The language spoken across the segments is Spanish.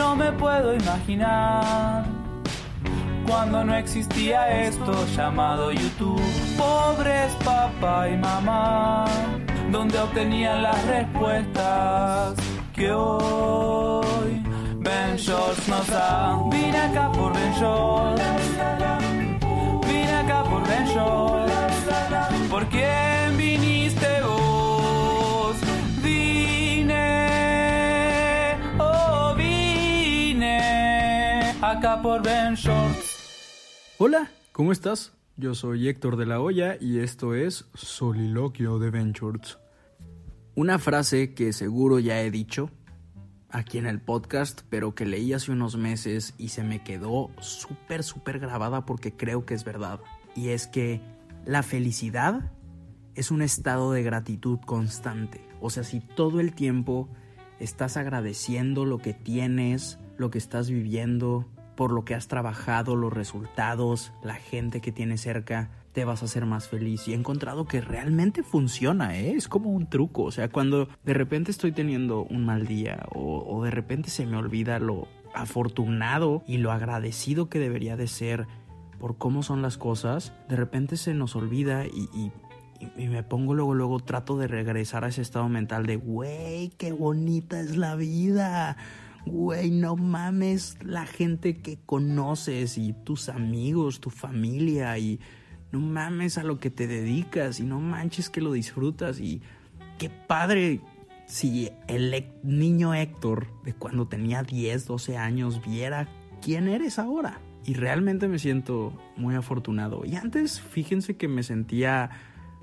No me puedo imaginar cuando no existía esto llamado YouTube. Pobres papá y mamá, donde obtenían las respuestas que hoy Ben Shorts nos da. Vine acá por Ben Shorts. Vine acá por Ben Shorts. Por Ben Shorts. Hola, ¿cómo estás? Yo soy Héctor de la Hoya y esto es Soliloquio de Ventures. Una frase que seguro ya he dicho aquí en el podcast, pero que leí hace unos meses y se me quedó súper, súper grabada porque creo que es verdad. Y es que la felicidad es un estado de gratitud constante. O sea, si todo el tiempo estás agradeciendo lo que tienes, lo que estás viviendo, por lo que has trabajado, los resultados, la gente que tienes cerca, te vas a hacer más feliz. Y he encontrado que realmente funciona, ¿eh? es como un truco. O sea, cuando de repente estoy teniendo un mal día o, de repente se me olvida lo afortunado y lo agradecido que debería de ser por cómo son las cosas, de repente se nos olvida y, y, y, me pongo luego, luego trato de regresar a ese estado mental de, güey, qué bonita es la vida. Güey, no mames la gente que conoces y tus amigos, tu familia y no mames a lo que te dedicas y no manches que lo disfrutas y qué padre si el niño Héctor de cuando tenía 10, 12 años viera quién eres ahora. Y realmente me siento muy afortunado. Y antes, fíjense que me sentía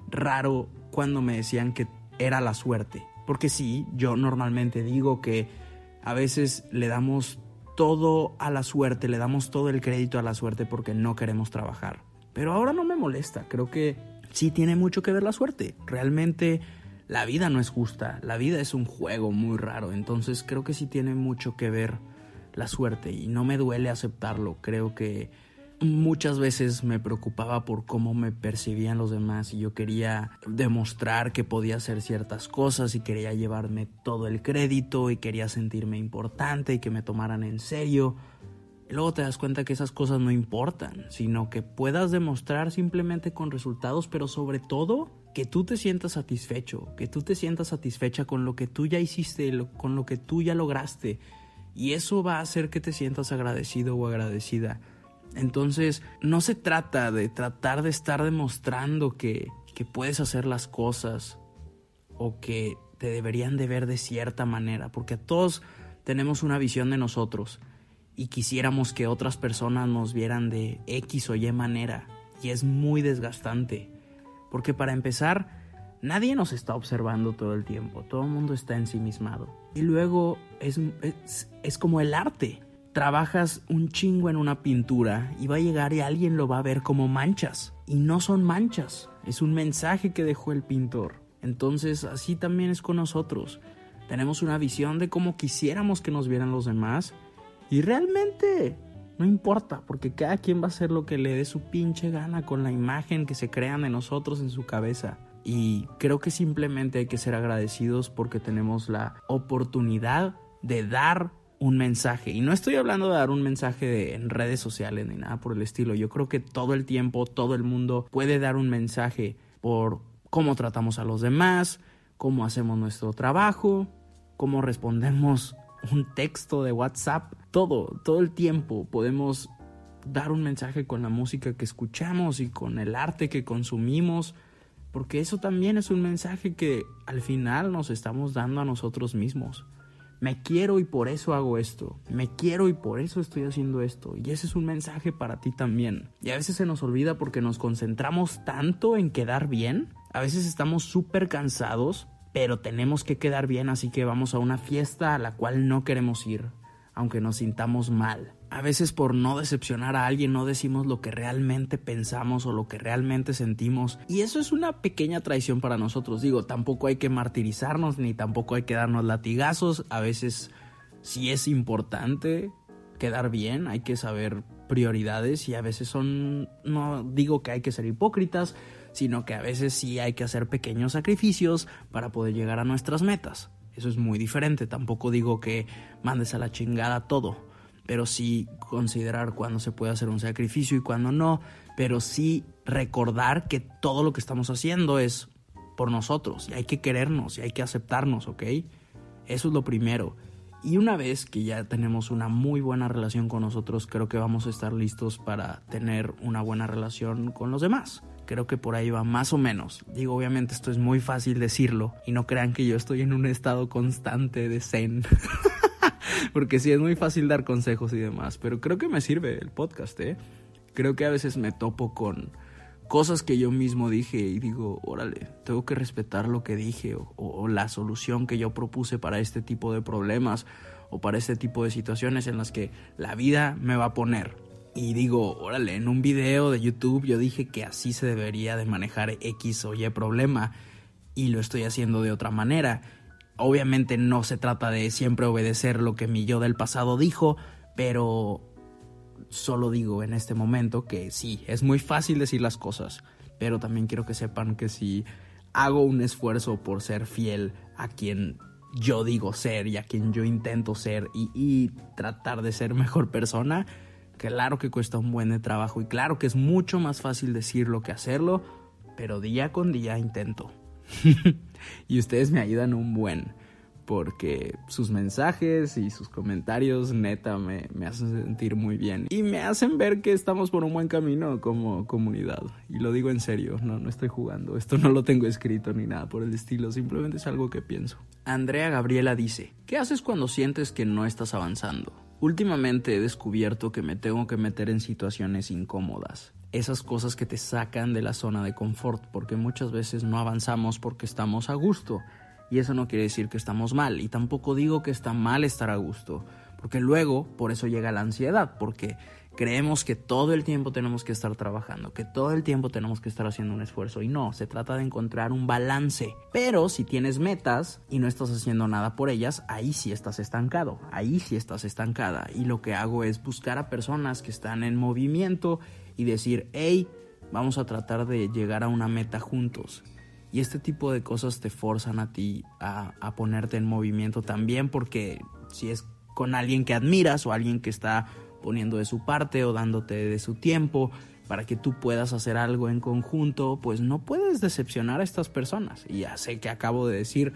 raro cuando me decían que era la suerte. Porque sí, yo normalmente digo que a veces le damos todo a la suerte, le damos todo el crédito a la suerte porque no queremos trabajar. Pero ahora no me molesta, creo que sí tiene mucho que ver la suerte. Realmente la vida no es justa, la vida es un juego muy raro, entonces creo que sí tiene mucho que ver la suerte y no me duele aceptarlo. Creo que muchas veces me preocupaba por cómo me percibían los demás y yo quería demostrar que podía hacer ciertas cosas y quería llevarme todo el crédito y quería sentirme importante y que me tomaran en serio. Luego te das cuenta que esas cosas no importan, sino que puedas demostrar simplemente con resultados, pero sobre todo que tú te sientas satisfecho, que tú te sientas satisfecha con lo que tú ya hiciste, con lo que tú ya lograste y eso va a hacer que te sientas agradecido o agradecida. Entonces, no se trata de tratar de estar demostrando que, que puedes hacer las cosas o que te deberían de ver de cierta manera, porque todos tenemos una visión de nosotros y quisiéramos que otras personas nos vieran de X o Y manera, y es muy desgastante, porque para empezar, Nadie nos está observando todo el tiempo, todo el mundo está ensimismado. Y luego es, es, es, como el arte. Trabajas un chingo en una pintura y va a llegar y alguien lo va a ver como manchas. Y no son manchas, es un mensaje que dejó el pintor. Entonces así también es con nosotros. Tenemos una visión de cómo quisiéramos que nos vieran los demás y realmente no importa, porque cada quien va a hacer lo que le dé su pinche gana con la imagen que se crean de nosotros en su cabeza. Y creo que simplemente hay que ser agradecidos porque tenemos la oportunidad de dar un mensaje. Y no estoy hablando de dar un mensaje de, en redes sociales ni nada por el estilo. Yo creo que todo el tiempo, todo el mundo puede dar un mensaje por cómo tratamos a los demás, cómo hacemos nuestro trabajo, cómo respondemos un texto de WhatsApp. Todo, todo el tiempo podemos dar un mensaje con la música que escuchamos y con el arte que consumimos porque eso también es un mensaje que al final nos estamos dando a nosotros mismos. Me quiero y por eso hago esto. Me quiero y por eso estoy haciendo esto. Y ese es un mensaje para ti también. Y a veces se nos olvida porque nos concentramos tanto en quedar bien. A veces estamos súper cansados, pero tenemos que quedar bien, así que vamos a una fiesta a la cual no queremos ir, aunque nos sintamos mal. A veces por no decepcionar a alguien no decimos lo que realmente pensamos o lo que realmente sentimos. Y eso es una pequeña traición para nosotros. Digo, tampoco hay que martirizarnos ni tampoco hay que darnos latigazos. A veces sí es importante quedar bien, hay que saber prioridades y a veces son, no digo que hay que ser hipócritas, sino que a veces sí hay que hacer pequeños sacrificios para poder llegar a nuestras metas. Eso es muy diferente. Tampoco digo que mandes a la chingada todo, pero sí considerar cuándo se puede hacer un sacrificio y cuándo no, pero sí recordar que todo lo que estamos haciendo es por nosotros y hay que querernos y hay que aceptarnos, ¿ok? Eso es lo primero. Y una vez que ya tenemos una muy buena relación con nosotros, creo que vamos a estar listos para tener una buena relación con los demás. Creo que por ahí va más o menos. Digo, obviamente esto es muy fácil decirlo y no crean que yo estoy en un estado constante de zen. Porque sí es muy fácil dar consejos y demás, pero creo que me sirve el podcast, ¿eh? Creo que a veces me topo con cosas que yo mismo dije y digo, órale, tengo que respetar lo que dije o, o, la solución que yo propuse para este tipo de problemas o para este tipo de situaciones en las que la vida me va a poner. Y digo, órale, en un video de YouTube yo dije que así se debería de manejar X o Y problema y lo estoy haciendo de otra manera. Obviamente no se trata de siempre obedecer lo que mi yo del pasado dijo, pero solo digo en este momento que sí, es muy fácil decir las cosas, pero también quiero que sepan que si hago un esfuerzo por ser fiel a quien yo digo ser y a quien yo intento ser y, y tratar de ser mejor persona, claro que cuesta un buen trabajo y claro que es mucho más fácil decirlo que hacerlo, pero día con día intento. y ustedes me ayudan un buen porque sus mensajes y sus comentarios neta me, me, hacen sentir muy bien y me hacen ver que estamos por un buen camino como comunidad. Y lo digo en serio, no, no estoy jugando, esto no lo tengo escrito ni nada por el estilo, simplemente es algo que pienso. Andrea Gabriela dice, ¿qué haces cuando sientes que no estás avanzando? Últimamente he descubierto que me tengo que meter en situaciones incómodas. Esas cosas que te sacan de la zona de confort, porque muchas veces no avanzamos porque estamos a gusto y eso no quiere decir que estamos mal. Y tampoco digo que está mal estar a gusto. Porque luego, por eso llega la ansiedad. Porque creemos que todo el tiempo tenemos que estar trabajando. Que todo el tiempo tenemos que estar haciendo un esfuerzo. Y no, se trata de encontrar un balance. Pero si tienes metas y no estás haciendo nada por ellas, ahí sí estás estancado. Ahí sí estás estancada. Y lo que hago es buscar a personas que están en movimiento y decir, hey, vamos a tratar de llegar a una meta juntos. Y este tipo de cosas te forzan a ti a, a, ponerte en movimiento también porque si es con alguien que admiras o alguien que está poniendo de su parte o dándote de su tiempo para que tú puedas hacer algo en conjunto, pues no puedes decepcionar a estas personas. Y ya sé que acabo de decir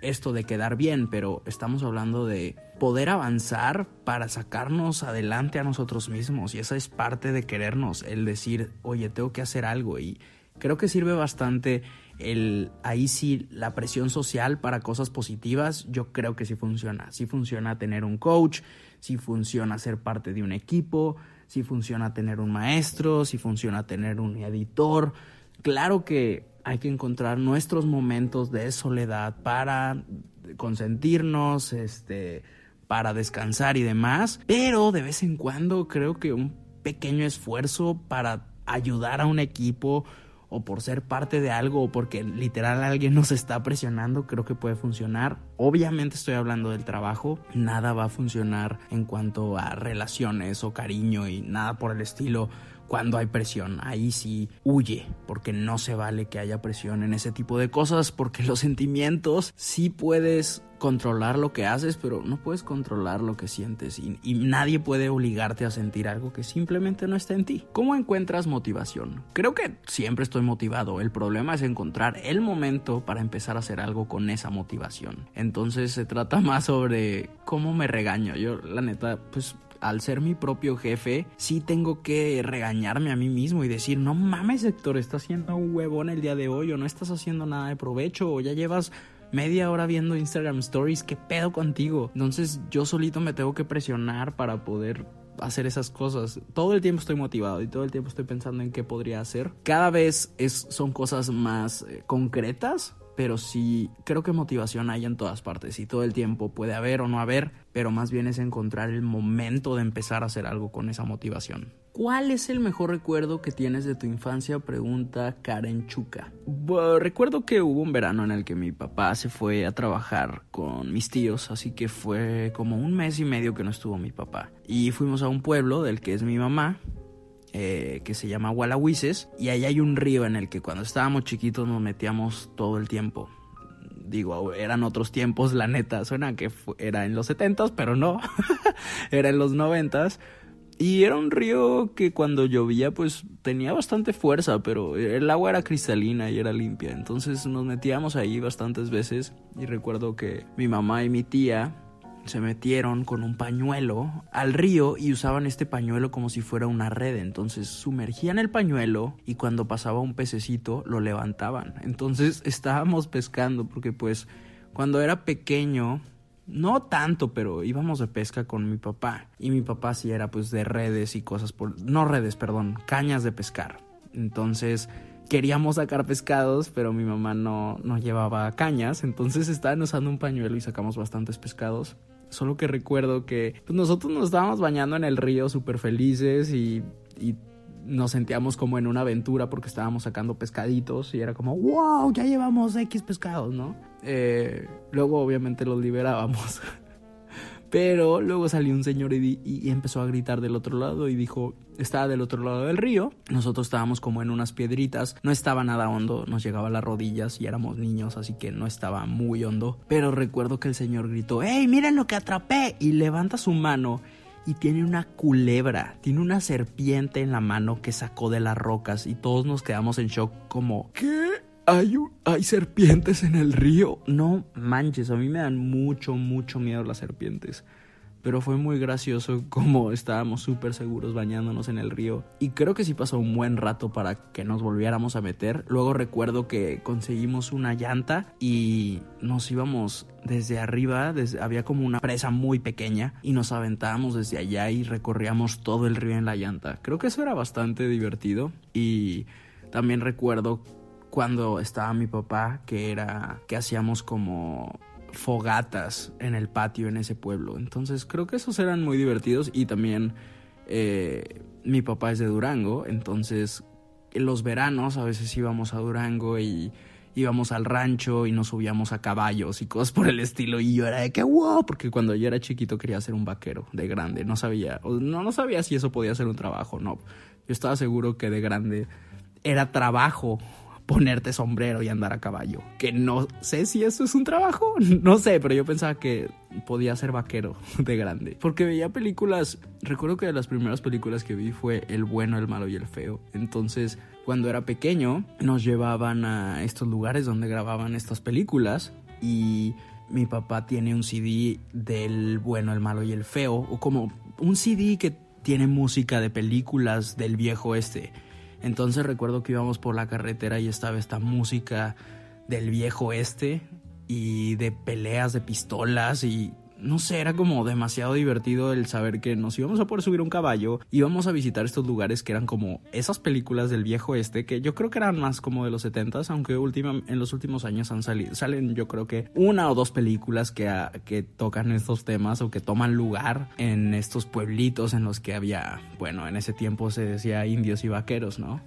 esto de quedar bien, pero estamos hablando de poder avanzar para sacarnos adelante a nosotros mismos. Y esa es parte de querernos, el decir, oye, tengo que hacer algo. Y creo que sirve bastante el, ahí sí la presión social para cosas positivas, yo creo que sí funciona. Sí funciona tener un coach, sí funciona ser parte de un equipo, sí funciona tener un maestro, sí funciona tener un editor. Claro que hay que encontrar nuestros momentos de soledad para consentirnos, este, para descansar y demás, pero de vez en cuando creo que un pequeño esfuerzo para ayudar a un equipo o por ser parte de algo o porque literal alguien nos está presionando, creo que puede funcionar. Obviamente estoy hablando del trabajo, nada va a funcionar en cuanto a relaciones o cariño y nada por el estilo cuando hay presión. Ahí sí huye, porque no se vale que haya presión en ese tipo de cosas, porque los sentimientos sí puedes controlar lo que haces, pero no puedes controlar lo que sientes y, nadie puede obligarte a sentir algo que simplemente no está en ti. ¿Cómo encuentras motivación? Creo que siempre estoy motivado, el problema es encontrar el momento para empezar a hacer algo con esa motivación. Entonces se trata más sobre cómo me regaño. Yo la neta, pues al ser mi propio jefe, sí tengo que regañarme a mí mismo y decir, no mames Héctor, estás haciendo un huevón el día de hoy o no estás haciendo nada de provecho o ya llevas media hora viendo Instagram Stories, ¿qué pedo contigo? Entonces yo solito me tengo que presionar para poder hacer esas cosas. Todo el tiempo estoy motivado y todo el tiempo estoy pensando en qué podría hacer. Cada vez es, son cosas más eh, concretas, pero sí creo que motivación hay en todas partes y todo el tiempo puede haber o no haber, pero más bien es encontrar el momento de empezar a hacer algo con esa motivación. ¿Cuál es el mejor recuerdo que tienes de tu infancia? Pregunta Karen Chuca. Recuerdo que hubo un verano en el que mi papá se fue a trabajar con mis tíos, así que fue como un mes y medio que no estuvo mi papá. Y fuimos a un pueblo del que es mi mamá, eh, que se llama Gualahuises y ahí hay un río en el que cuando estábamos chiquitos nos metíamos todo el tiempo. Digo, eran otros tiempos, la neta, suena que era en los setentas, pero no, era en los noventas. Y era un río que cuando llovía pues tenía bastante fuerza, pero el agua era cristalina y era limpia. Entonces nos metíamos ahí bastantes veces y recuerdo que mi mamá y mi tía se metieron con un pañuelo al río y usaban este pañuelo como si fuera una red. Entonces sumergían el pañuelo y cuando pasaba un pececito lo levantaban. Entonces estábamos pescando porque pues cuando era pequeño no tanto, pero íbamos de pesca con mi papá. Y mi papá sí era pues de redes y cosas por... No redes, perdón, cañas de pescar. Entonces queríamos sacar pescados, pero mi mamá no, no llevaba cañas. Entonces estaban usando un pañuelo y sacamos bastantes pescados. Solo que recuerdo que pues, nosotros nos estábamos bañando en el río súper felices y, nos sentíamos como en una aventura porque estábamos sacando pescaditos y era como, wow, ya llevamos X pescados, ¿no? Eh, luego obviamente los liberábamos. Pero luego salió un señor y, empezó a gritar del otro lado y dijo, estaba del otro lado del río, nosotros estábamos como en unas piedritas, no estaba nada hondo, nos llegaba a las rodillas y éramos niños, así que no estaba muy hondo. Pero recuerdo que el señor gritó, ¡Hey, miren lo que atrapé! Y levanta su mano y tiene una culebra, tiene una serpiente en la mano que sacó de las rocas y todos nos quedamos en shock como, ¿qué? ¿Hay, ¿Hay serpientes en el río? No manches, a mí me dan mucho, mucho miedo las serpientes. Pero fue muy gracioso como estábamos súper seguros bañándonos en el río. Y creo que sí pasó un buen rato para que nos volviéramos a meter. Luego recuerdo que conseguimos una llanta y nos íbamos desde arriba. Desde, había como una presa muy pequeña y nos aventábamos desde allá y recorríamos todo el río en la llanta. Creo que eso era bastante divertido. Y también recuerdo cuando estaba mi papá, que era que hacíamos como fogatas en el patio en ese pueblo. Entonces creo que esos eran muy divertidos y también eh, mi papá es de Durango, entonces en los veranos a veces íbamos a Durango y íbamos al rancho y nos subíamos a caballos y cosas por el estilo y yo era de que wow, porque cuando yo era chiquito quería ser un vaquero de grande, no sabía, no, no sabía si eso podía ser un trabajo, no. Yo estaba seguro que de grande era trabajo ponerte sombrero y andar a caballo. Que no sé si eso es un trabajo, no sé, pero yo pensaba que podía ser vaquero de grande. Porque veía películas, recuerdo que de las primeras películas que vi fue El bueno, el malo y el feo. Entonces, cuando era pequeño, nos llevaban a estos lugares donde grababan estas películas y mi papá tiene un CD del bueno, el malo y el feo, o como un CD que tiene música de películas del viejo este. Entonces recuerdo que íbamos por la carretera y estaba esta música del viejo este y de peleas de pistolas y no sé, era como demasiado divertido el saber que nos íbamos a poder subir un caballo, íbamos a visitar estos lugares que eran como esas películas del viejo este, que yo creo que eran más como de los 70 aunque en los últimos años han salido, salen yo creo que una o dos películas que, que tocan estos temas o que toman lugar en estos pueblitos en los que había, bueno, en ese tiempo se decía indios y vaqueros, ¿no?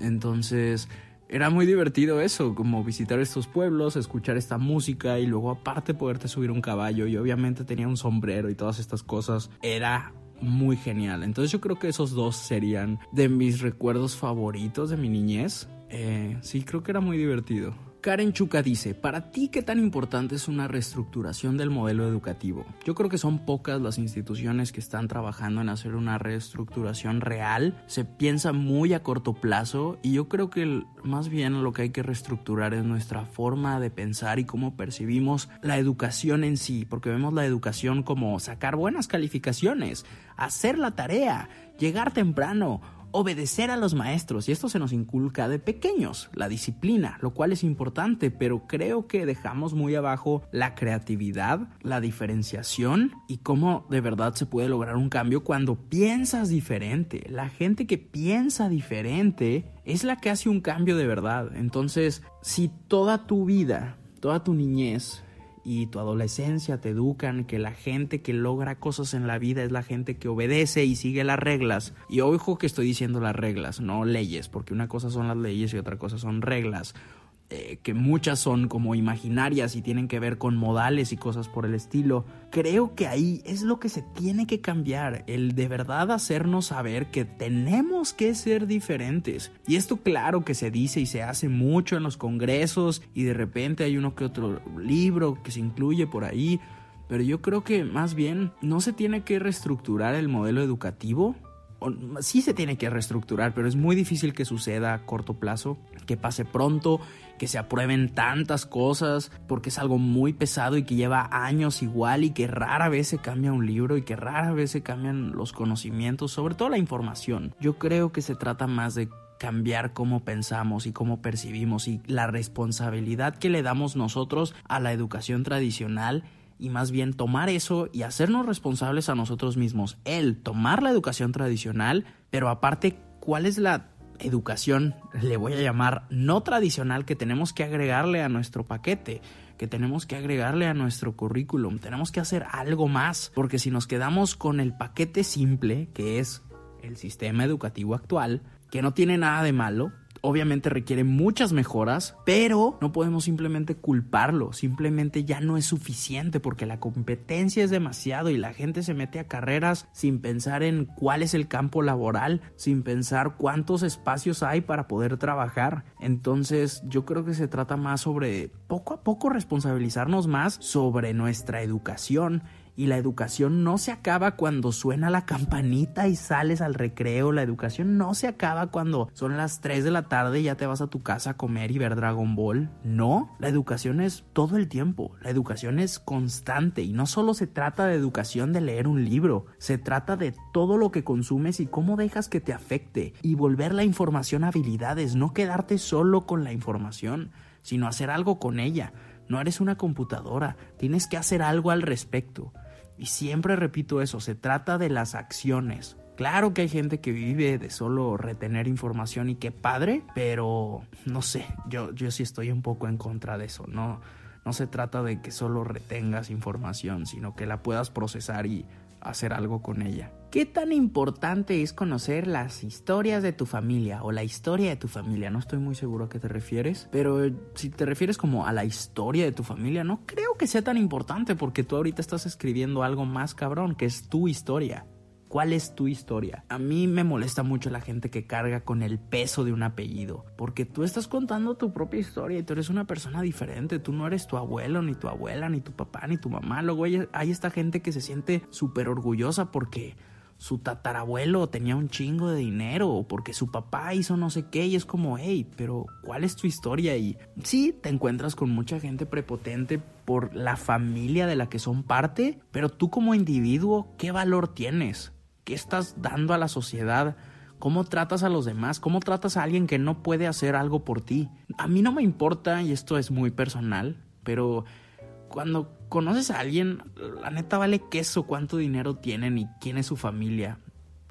Entonces, era muy divertido eso, como visitar estos pueblos, escuchar esta música y luego aparte poderte subir un caballo y obviamente tenía un sombrero y todas estas cosas. Era muy genial. Entonces yo creo que esos dos serían de mis recuerdos favoritos de mi niñez. Eh, sí, creo que era muy divertido. Karen Chuca dice, para ti qué tan importante es una reestructuración del modelo educativo. Yo creo que son pocas las instituciones que están trabajando en hacer una reestructuración real. Se piensa muy a corto plazo y yo creo que más bien lo que hay que reestructurar es nuestra forma de pensar y cómo percibimos la educación en sí, porque vemos la educación como sacar buenas calificaciones, hacer la tarea, llegar temprano, obedecer a los maestros y esto se nos inculca de pequeños, la disciplina, lo cual es importante, pero creo que dejamos muy abajo la creatividad, la diferenciación y cómo de verdad se puede lograr un cambio cuando piensas diferente. La gente que piensa diferente es la que hace un cambio de verdad. Entonces, si toda tu vida, toda tu niñez y tu adolescencia te educan que la gente que logra cosas en la vida es la gente que obedece y sigue las reglas. Y ojo que estoy diciendo las reglas, no leyes, porque una cosa son las leyes y otra cosa son reglas. Eh, que muchas son como imaginarias y tienen que ver con modales y cosas por el estilo. Creo que ahí es lo que se tiene que cambiar, el de verdad hacernos saber que tenemos que ser diferentes. Y esto claro que se dice y se hace mucho en los congresos y de repente hay uno que otro libro que se incluye por ahí. Pero yo creo que más bien no se tiene que reestructurar el modelo educativo, sí se tiene que reestructurar, pero es muy difícil que suceda a corto plazo, que pase pronto, que se aprueben tantas cosas, porque es algo muy pesado y que lleva años igual y que rara vez se cambia un libro y que rara vez se cambian los conocimientos, sobre todo la información. Yo creo que se trata más de cambiar cómo pensamos y cómo percibimos y la responsabilidad que le damos nosotros a la educación tradicional y más bien tomar eso y hacernos responsables a nosotros mismos. El tomar la educación tradicional, pero aparte, ¿cuál es la educación, le voy a llamar, no tradicional que tenemos que agregarle a nuestro paquete? que tenemos que agregarle a nuestro currículum, tenemos que hacer algo más, porque si nos quedamos con el paquete simple, que es el sistema educativo actual, que no tiene nada de malo, obviamente requiere muchas mejoras, pero no podemos simplemente culparlo, simplemente ya no es suficiente porque la competencia es demasiado y la gente se mete a carreras sin pensar en cuál es el campo laboral, sin pensar cuántos espacios hay para poder trabajar. Entonces yo creo que se trata más sobre poco a poco responsabilizarnos más sobre nuestra educación y la educación no se acaba cuando suena la campanita y sales al recreo. La educación no se acaba cuando son las 3 de la tarde y ya te vas a tu casa a comer y ver Dragon Ball. No, la educación es todo el tiempo. La educación es constante y no solo se trata de educación de leer un libro, se trata de todo lo que consumes y cómo dejas que te afecte y volver la información a habilidades, no quedarte solo con la información, sino hacer algo con ella. No eres una computadora, tienes que hacer algo al respecto. Y siempre repito eso, se trata de las acciones. Claro que hay gente que vive de solo retener información y qué padre, pero no sé, yo, yo sí estoy un poco en contra de eso. No, no se trata de que solo retengas información, sino que la puedas procesar y hacer algo con ella. ¿Qué tan importante es conocer las historias de tu familia o la historia de tu familia? No estoy muy seguro a qué te refieres, pero si te refieres como a la historia de tu familia, no creo que sea tan importante porque tú ahorita estás escribiendo algo más cabrón, que es tu historia. ¿Cuál es tu historia? A mí me molesta mucho la gente que carga con el peso de un apellido, porque tú estás contando tu propia historia y tú eres una persona diferente, tú no eres tu abuelo, ni tu abuela, ni tu papá, ni tu mamá. Luego hay, esta gente que se siente súper orgullosa porque su tatarabuelo tenía un chingo de dinero o porque su papá hizo no sé qué y es como, hey, pero ¿cuál es tu historia? Y sí, te encuentras con mucha gente prepotente por la familia de la que son parte, pero tú como individuo, ¿qué valor tienes? ¿Qué estás dando a la sociedad? ¿Cómo tratas a los demás? ¿Cómo tratas a alguien que no puede hacer algo por ti? A mí no me importa, y esto es muy personal, pero cuando conoces a alguien, la neta vale queso cuánto dinero tienen y quién es su familia.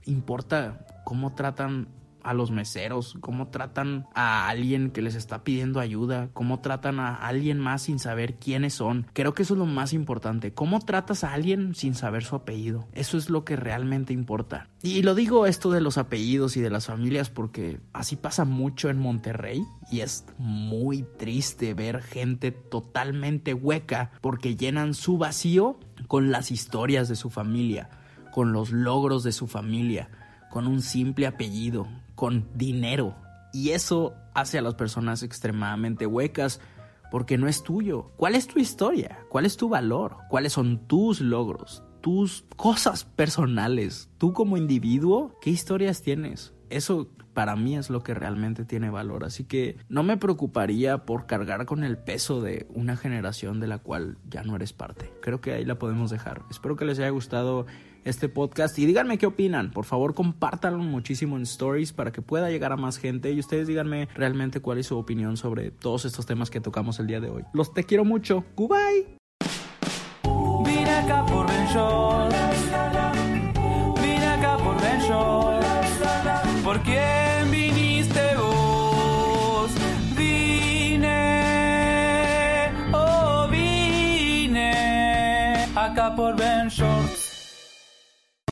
Importa cómo tratan a los meseros, cómo tratan a alguien que les está pidiendo ayuda, cómo tratan a alguien más sin saber quiénes son. Creo que eso es lo más importante. ¿Cómo tratas a alguien sin saber su apellido? Eso es lo que realmente importa. Y lo digo esto de los apellidos y de las familias porque así pasa mucho en Monterrey y es muy triste ver gente totalmente hueca porque llenan su vacío con las historias de su familia, con los logros de su familia, con un simple apellido, con dinero. Y eso hace a las personas extremadamente huecas porque no es tuyo. ¿Cuál es tu historia? ¿Cuál es tu valor? ¿Cuáles son tus logros? Tus cosas personales. Tú como individuo, ¿qué historias tienes? Eso para mí es lo que realmente tiene valor. Así que no me preocuparía por cargar con el peso de una generación de la cual ya no eres parte. Creo que ahí la podemos dejar. Espero que les haya gustado este podcast y díganme qué opinan. Por favor, compártanlo muchísimo en stories para que pueda llegar a más gente y ustedes díganme realmente cuál es su opinión sobre todos estos temas que tocamos el día de hoy. Los te quiero mucho. Goodbye.